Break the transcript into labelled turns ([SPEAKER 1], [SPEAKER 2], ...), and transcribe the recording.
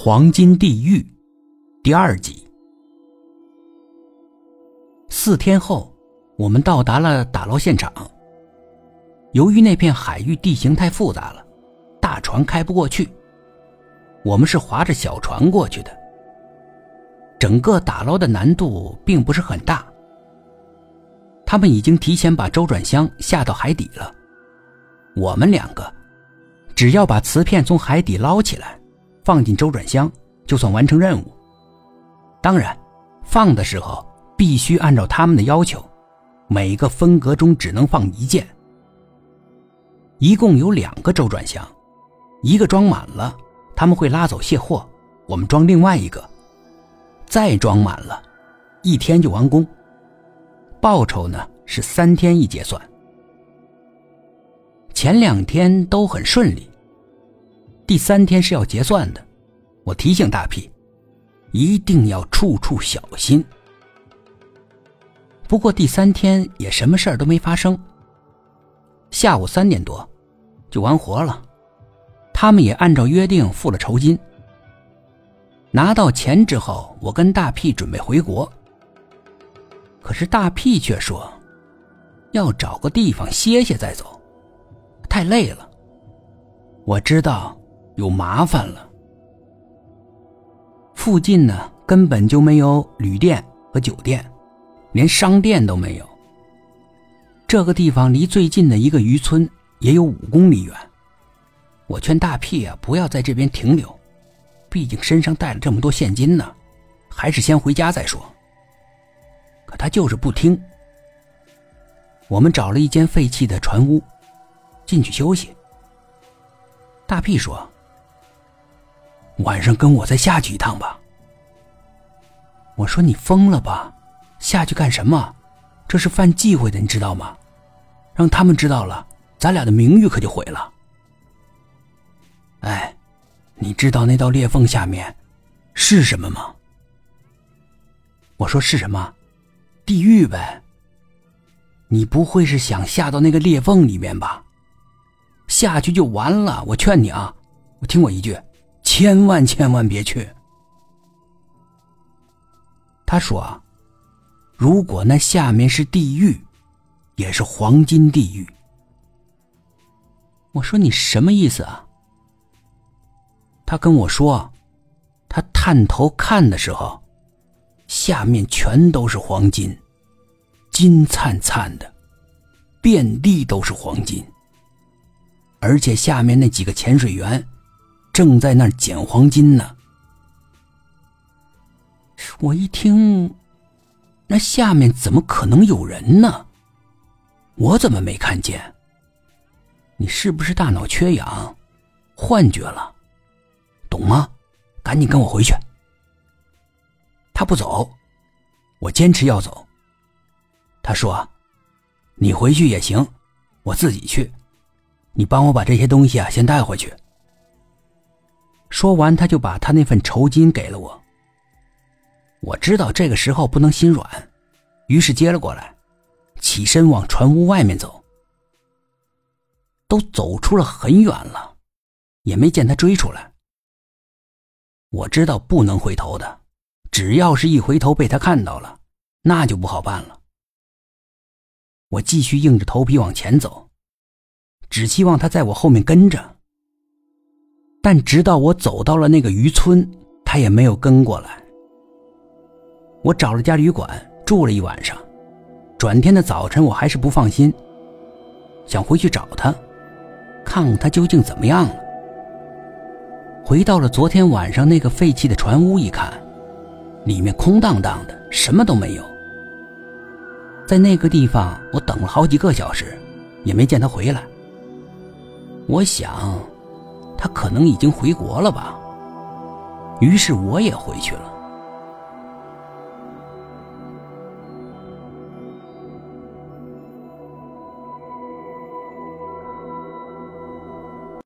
[SPEAKER 1] 黄金地狱第二集。四天后，我们到达了打捞现场。由于那片海域地形太复杂了，大船开不过去，我们是划着小船过去的。整个打捞的难度并不是很大。他们已经提前把周转箱下到海底了，我们两个只要把瓷片从海底捞起来。放进周转箱，就算完成任务。当然，放的时候必须按照他们的要求，每个分格中只能放一件。一共有两个周转箱，一个装满了，他们会拉走卸货，我们装另外一个。再装满了，一天就完工。报酬呢是三天一结算。前两天都很顺利。第三天是要结算的，我提醒大屁，一定要处处小心。不过第三天也什么事儿都没发生。下午三点多就完活了，他们也按照约定付了酬金。拿到钱之后，我跟大屁准备回国，可是大屁却说要找个地方歇歇再走，太累了。我知道。有麻烦了。附近呢，根本就没有旅店和酒店，连商店都没有。这个地方离最近的一个渔村也有五公里远。我劝大屁啊，不要在这边停留，毕竟身上带了这么多现金呢，还是先回家再说。可他就是不听。我们找了一间废弃的船屋，进去休息。大屁说。晚上跟我再下去一趟吧。我说你疯了吧，下去干什么？这是犯忌讳的，你知道吗？让他们知道了，咱俩的名誉可就毁了。哎，你知道那道裂缝下面是什么吗？我说是什么？地狱呗。你不会是想下到那个裂缝里面吧？下去就完了。我劝你啊，我听我一句。千万千万别去！他说：“如果那下面是地狱，也是黄金地狱。”我说：“你什么意思啊？”他跟我说：“他探头看的时候，下面全都是黄金，金灿灿的，遍地都是黄金，而且下面那几个潜水员。”正在那儿捡黄金呢。我一听，那下面怎么可能有人呢？我怎么没看见？你是不是大脑缺氧，幻觉了？懂吗？赶紧跟我回去。他不走，我坚持要走。他说：“你回去也行，我自己去。你帮我把这些东西啊，先带回去。”说完，他就把他那份酬金给了我。我知道这个时候不能心软，于是接了过来，起身往船屋外面走。都走出了很远了，也没见他追出来。我知道不能回头的，只要是一回头被他看到了，那就不好办了。我继续硬着头皮往前走，只希望他在我后面跟着。但直到我走到了那个渔村，他也没有跟过来。我找了家旅馆住了一晚上，转天的早晨我还是不放心，想回去找他，看看他究竟怎么样了。回到了昨天晚上那个废弃的船屋一看，里面空荡荡的，什么都没有。在那个地方，我等了好几个小时，也没见他回来。我想。他可能已经回国了吧，于是我也回去了。